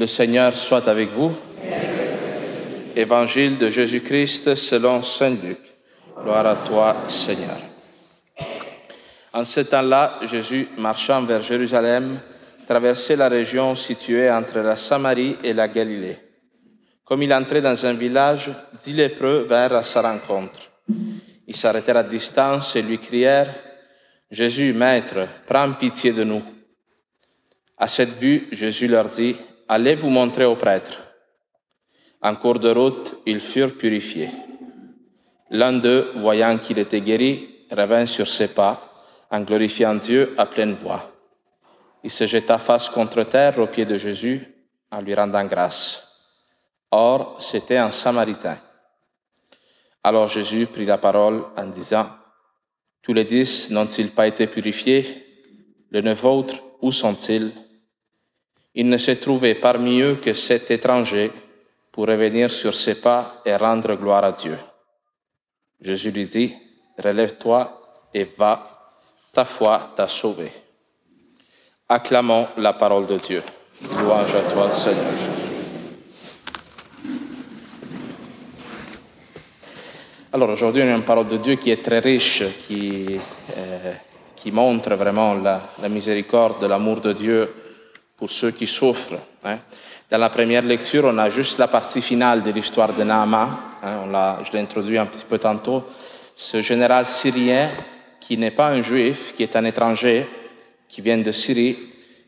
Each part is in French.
Le Seigneur soit avec vous. Évangile de Jésus-Christ selon Saint Luc. Gloire à toi, Seigneur. En ce temps-là, Jésus, marchant vers Jérusalem, traversait la région située entre la Samarie et la Galilée. Comme il entrait dans un village, dix lépreux vinrent à sa rencontre. Ils s'arrêtèrent à distance et lui crièrent, Jésus, Maître, prends pitié de nous. À cette vue, Jésus leur dit, Allez vous montrer au prêtre. En cours de route, ils furent purifiés. L'un d'eux, voyant qu'il était guéri, revint sur ses pas, en glorifiant Dieu à pleine voix. Il se jeta face contre terre aux pieds de Jésus, en lui rendant grâce. Or, c'était un Samaritain. Alors Jésus prit la parole en disant, Tous les dix n'ont-ils pas été purifiés? Les neuf autres, où sont-ils? Il ne se trouvait parmi eux que cet étranger pour revenir sur ses pas et rendre gloire à Dieu. Jésus lui dit, Relève-toi et va, ta foi t'a sauvé. Acclamons la parole de Dieu. Louange à toi, Seigneur. Alors aujourd'hui, on a une parole de Dieu qui est très riche, qui, euh, qui montre vraiment la, la miséricorde, l'amour de Dieu pour ceux qui souffrent. Hein. Dans la première lecture, on a juste la partie finale de l'histoire de Naaman. Hein. On l'a, je l'ai introduit un petit peu tantôt. Ce général syrien, qui n'est pas un juif, qui est un étranger, qui vient de Syrie,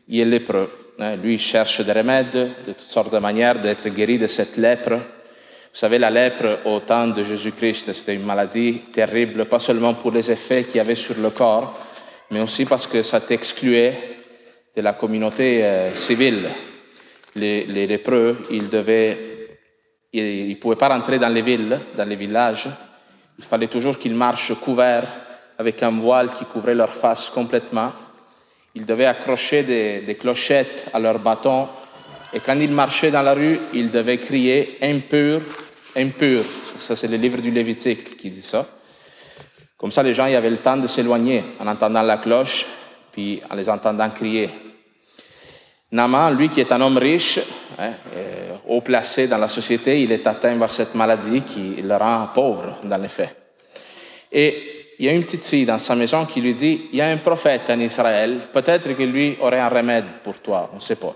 il est lépreux. Hein. Lui, il cherche des remèdes de toutes sortes de manières d'être guéri de cette lèpre. Vous savez, la lèpre au temps de Jésus-Christ, c'était une maladie terrible, pas seulement pour les effets qu'il y avait sur le corps, mais aussi parce que ça t'excluait de la communauté euh, civile. Les, les lépreux, ils devaient, ils ne pouvaient pas rentrer dans les villes, dans les villages. Il fallait toujours qu'ils marchent couverts avec un voile qui couvrait leur face complètement. Ils devaient accrocher des, clochettes à leurs bâtons. Et quand ils marchaient dans la rue, ils devaient crier impur, impur. Ça, c'est le livre du Lévitique qui dit ça. Comme ça, les gens y avaient le temps de s'éloigner en entendant la cloche, puis en les entendant crier. Naaman, lui qui est un homme riche, hein, haut placé dans la société, il est atteint par cette maladie qui le rend pauvre dans les faits. Et il y a une petite fille dans sa maison qui lui dit, il y a un prophète en Israël, peut-être que lui aurait un remède pour toi, on ne sait pas.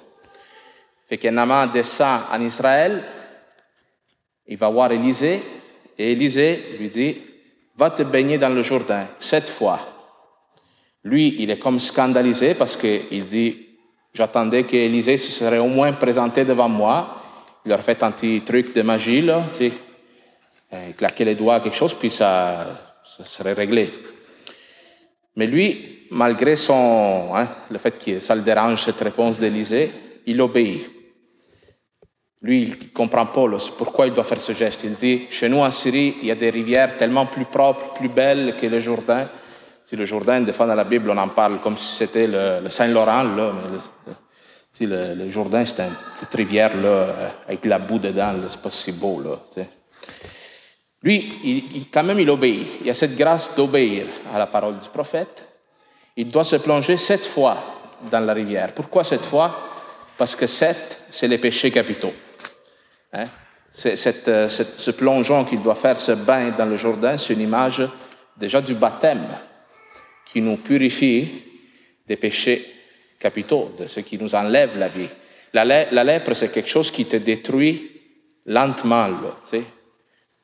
Fait que Naaman descend en Israël, il va voir Élisée, et Élisée lui dit, va te baigner dans le Jourdain, sept fois. Lui, il est comme scandalisé parce qu'il dit, J'attendais qu'Élisée se serait au moins présenté devant moi. Il aurait fait un petit truc de magie, là, tu euh, claquer les doigts, quelque chose, puis ça, ça serait réglé. Mais lui, malgré son, hein, le fait que ça le dérange, cette réponse d'Élisée, il obéit. Lui, il comprend pas là, pourquoi il doit faire ce geste. Il dit, chez nous en Syrie, il y a des rivières tellement plus propres, plus belles que le Jourdain. Si le Jourdain, des fois dans la Bible, on en parle comme si c'était le, Saint-Laurent, là, mais le, Jourdain, c'est une petite rivière là, euh, avec la boue dedans, c'est pas si beau. Là, Lui, quand même, il obéit. Il a cette grâce d'obéir à la parole du prophète. Il doit se plonger sept fois dans la rivière. Pourquoi sept fois? Parce que sept, c'est les péchés capitaux. Hein? Euh, ce plongeon qu'il doit faire, ce bain dans le Jourdain, c'est une image déjà du baptême qui nous purifie des péchés capitaux, de ce qui nous enlève la vie. La, lèpre, c'est quelque chose qui te détruit lentement.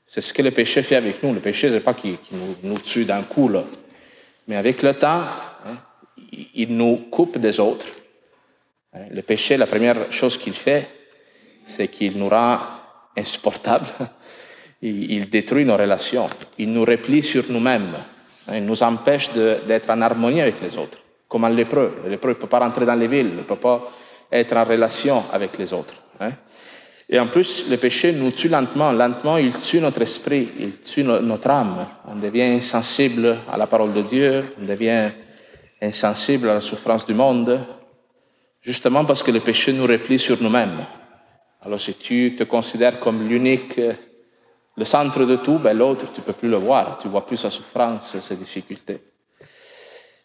c'est ce que le péché fait avec nous. Le péché, ce n'est pas qu'il nous, nous, tue d'un coup, là. mais avec le temps, hein, il nous coupe des autres. Hein, le péché, la première chose qu'il fait, c'est qu'il nous rend insupportables. Il détruit nos relations. Il nous replie sur nous-mêmes. Il nous empêche d'être en harmonie avec les autres, comme un lépreux. Le lépreux ne peut pas rentrer dans les villes, il ne peut pas être en relation avec les autres. Hein. Et en plus, le péché nous tue lentement. Lentement, il tue notre esprit, il tue notre âme. On devient insensible à la parole de Dieu, on devient insensible à la souffrance du monde, justement parce que le péché nous replie sur nous-mêmes. Alors si tu te considères comme l'unique le centre de tout, ben, l'autre, tu peux plus le voir, tu vois plus sa souffrance, ses difficultés.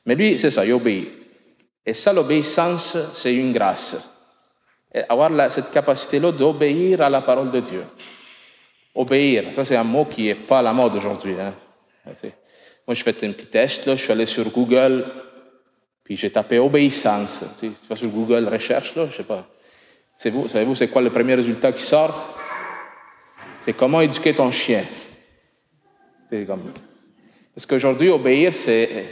Mais lui, c'est ça, il obéit. Et ça, l'obéissance, c'est une grâce. et avoir cette capacité-là d'obéir à la parole de Dieu. Obéir, ça c'est un mot qui n'est pas à la mode aujourd'hui. Moi, je fais un petit test, je suis allé sur Google, puis j'ai tapé obéissance. Si tu vas sur Google, recherche, là, je sais pas. Savez-vous, c'est quoi le premier résultat qui sort C'est comment éduquer ton chien. Parce qu'aujourd'hui, obéir, c'est,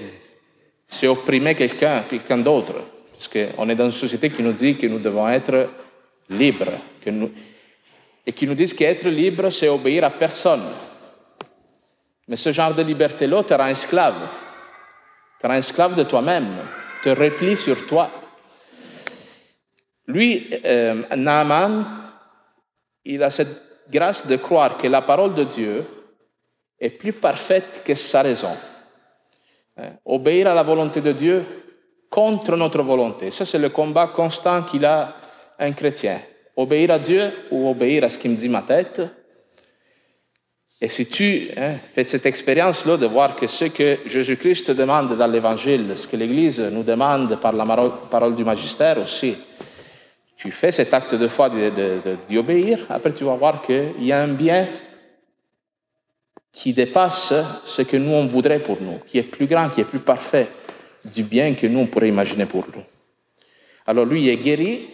c'est opprimer quelqu'un, quelqu'un d'autre. Parce qu'on est dans une société qui nous dit que nous devons être libres. Et qui nous dit qu'être libre, c'est obéir à personne. Mais ce genre de liberté-là te rend esclave. Te rend esclave de toi-même. Te replie sur toi. Lui, euh, Naaman, il a cette grâce de croire que la parole de Dieu est plus parfaite que sa raison. Hein? Obéir à la volonté de Dieu contre notre volonté. Ça, c'est le combat constant qu'il a un chrétien. Obéir à Dieu ou obéir à ce qui me dit ma tête. Et si tu hein, fais cette expérience-là de voir que ce que Jésus-Christ demande dans l'Évangile, ce que l'Église nous demande par la parole du magistère aussi, tu fais cet acte de foi d'y obéir, après tu vas voir qu'il y a un bien qui dépasse ce que nous on voudrait pour nous, qui est plus grand, qui est plus parfait du bien que nous on pourrait imaginer pour nous. Alors lui est guéri,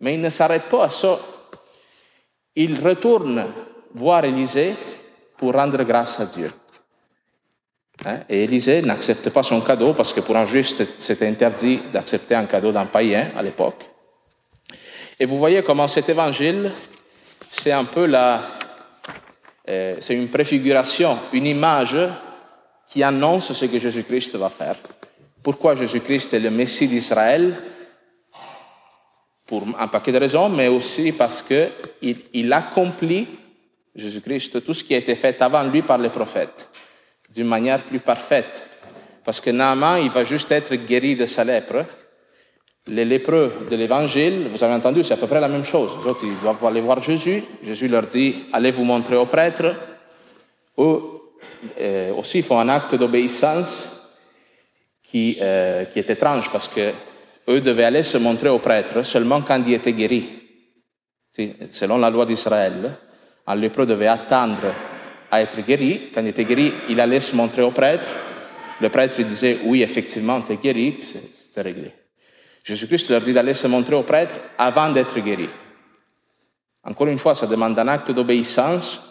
mais il ne s'arrête pas à ça. Il retourne voir Élisée pour rendre grâce à Dieu. Hein? Et Élisée n'accepte pas son cadeau parce que pour un juste, c'était interdit d'accepter un cadeau d'un païen à l'époque. Et vous voyez comment cet évangile, c'est un peu la, euh, c'est une préfiguration, une image qui annonce ce que Jésus-Christ va faire. Pourquoi Jésus-Christ est le Messie d'Israël? Pour un paquet de raisons, mais aussi parce qu'il il accomplit, Jésus-Christ, tout ce qui a été fait avant lui par les prophètes, d'une manière plus parfaite. Parce que Naaman, il va juste être guéri de sa lèpre, les lépreux de l'Évangile, vous avez entendu, c'est à peu près la même chose. Les autres, ils doivent aller voir Jésus. Jésus leur dit, allez vous montrer au prêtre. Eux aussi font un acte d'obéissance qui, euh, qui est étrange parce que eux devaient aller se montrer au prêtre seulement quand ils étaient guéris. Selon la loi d'Israël, un lépreux devait attendre à être guéri. Quand il était guéri, il allait se montrer au prêtre. Le prêtre disait, oui, effectivement, tu es guéri, c'était réglé. Jésus-Christ leur dit d'aller se montrer au prêtre avant d'être guéri. Encore une fois, ça demande un acte d'obéissance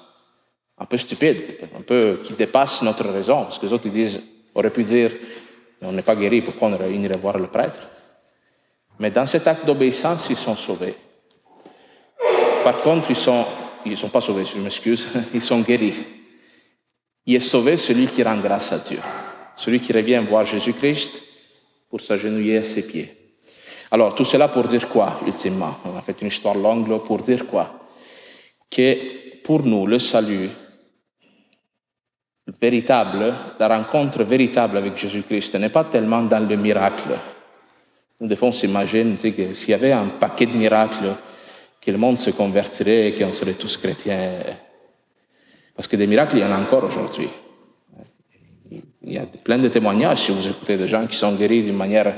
un peu stupide, un peu qui dépasse notre raison, parce que les autres disent, auraient pu dire, on n'est pas guéri, pourquoi on irait voir le prêtre Mais dans cet acte d'obéissance, ils sont sauvés. Par contre, ils sont, ils sont pas sauvés, je m'excuse, ils sont guéris. Il est sauvé celui qui rend grâce à Dieu, celui qui revient voir Jésus-Christ pour s'agenouiller à ses pieds. Alors, tout cela pour dire quoi, ultimement? On a fait une histoire longue pour dire quoi? Que pour nous, le salut véritable, la rencontre véritable avec Jésus-Christ n'est pas tellement dans le miracle. Nous devons s'imaginer que s'il y avait un paquet de miracles, que le monde se convertirait et qu'on serait tous chrétiens. Parce que des miracles, il y en a encore aujourd'hui. Il y a plein de témoignages si vous écoutez de gens qui sont guéris d'une manière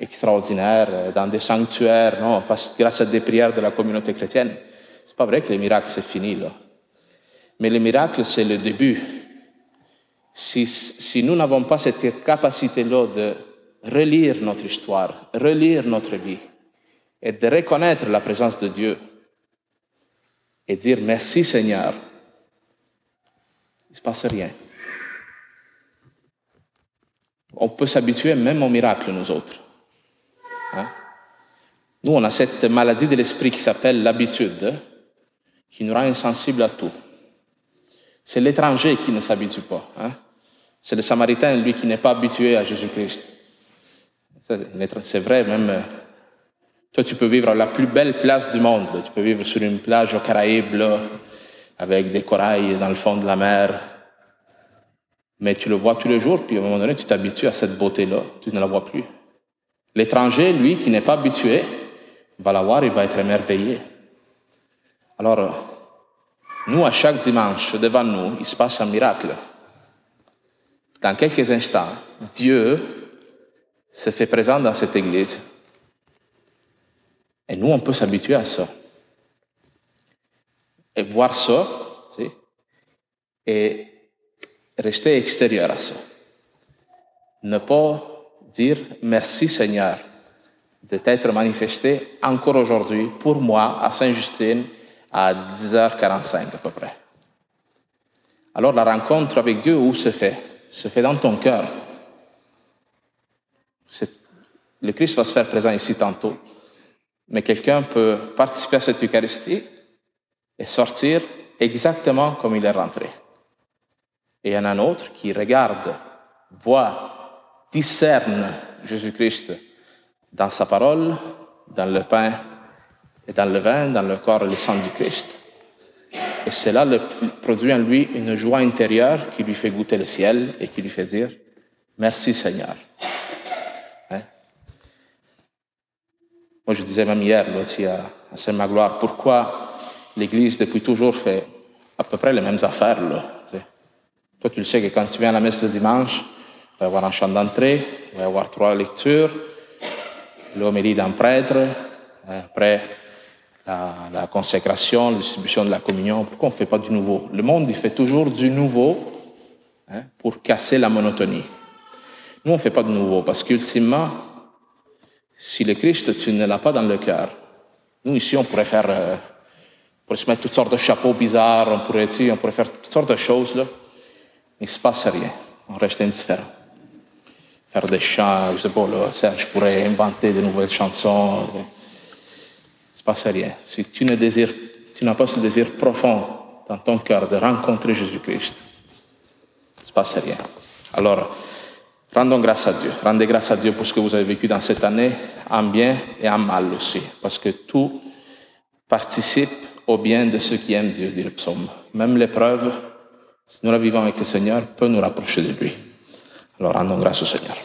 extraordinaire euh, dans des sanctuaires, non, grâce à des prières de la communauté chrétienne. C'est pas vrai que les miracles, c'est fini, là. Mais les miracles, c'est le début. Si, si nous n'avons pas cette capacité-là de relire notre histoire, relire notre vie, et de reconnaître la présence de Dieu, et dire merci Seigneur, il ne se passe rien. On peut s'habituer même aux miracles, nous autres. Hein? Nous, on a cette maladie de l'esprit qui s'appelle l'habitude, qui nous rend insensibles à tout. C'est l'étranger qui ne s'habitue pas. Hein? C'est le samaritain, lui, qui n'est pas habitué à Jésus-Christ. C'est vrai, même. Euh, toi, tu peux vivre à la plus belle place du monde. Tu peux vivre sur une plage aux Caraïbes, avec des corails dans le fond de la mer. Mais tu le vois tous les jours, puis à un moment donné, tu t'habitues à cette beauté-là. Tu ne la vois plus. L'étranger, lui, qui n'est pas habitué, va la voir, il va être émerveillé. Alors, nous, à chaque dimanche, devant nous, il se passe un miracle. Dans quelques instants, Dieu se fait présent dans cette église. Et nous, on peut s'habituer à ça. Et voir ça, et rester extérieur à ça. Ne pas dire merci Seigneur de t'être manifesté encore aujourd'hui pour moi à Saint-Justine à 10h45 à peu près. Alors la rencontre avec Dieu, où se fait? Se fait dans ton cœur. Le Christ va se faire présent ici tantôt, mais quelqu'un peut participer à cette Eucharistie et sortir exactement comme il est rentré. Et il y en a un autre qui regarde, voit, discerne Jésus-Christ dans sa parole, dans le pain et dans le vin, dans le corps et le sang du Christ. Et cela produit en lui une joie intérieure qui lui fait goûter le ciel et qui lui fait dire Merci Seigneur. Hein? Moi, je disais même hier aussi à, Saint-Magloire, pourquoi l'Église depuis toujours fait à peu près les mêmes affaires. Là, Toi, tu le sais que quand tu viens à la messe le dimanche, va y avoir un chant d'entrée, il va y avoir trois lectures, l'homélie d'un prêtre, hein, après la, consécration, la distribution de la communion. Pourquoi on ne fait pas du nouveau? Le monde, il fait toujours du nouveau hein, pour casser la monotonie. Nous, on ne fait pas de nouveau parce qu'ultimement, si le Christ, tu ne l'as pas dans le cœur, nous ici, on pourrait faire, euh, on pourrait se mettre toutes sortes de chapeaux bizarres, on pourrait, on pourrait faire toutes sortes de choses, là. Il ne se passe rien. On reste indifférent. Faire des chants, je sais pas, là, Serge pourrait inventer de nouvelles chansons se passe rien. Si tu n'as pas ce désir profond dans ton cœur de rencontrer Jésus-Christ, il se passe rien. Alors, rendons grâce à Dieu. Rendez grâce à Dieu pour ce que vous avez vécu dans cette année, en bien et en mal aussi, parce que tout participe au bien de ceux qui aiment Dieu, dit le psaume. Même l'épreuve, si nous la vivons avec le Seigneur, peut nous rapprocher de lui. Alors rendons grâce au Seigneur.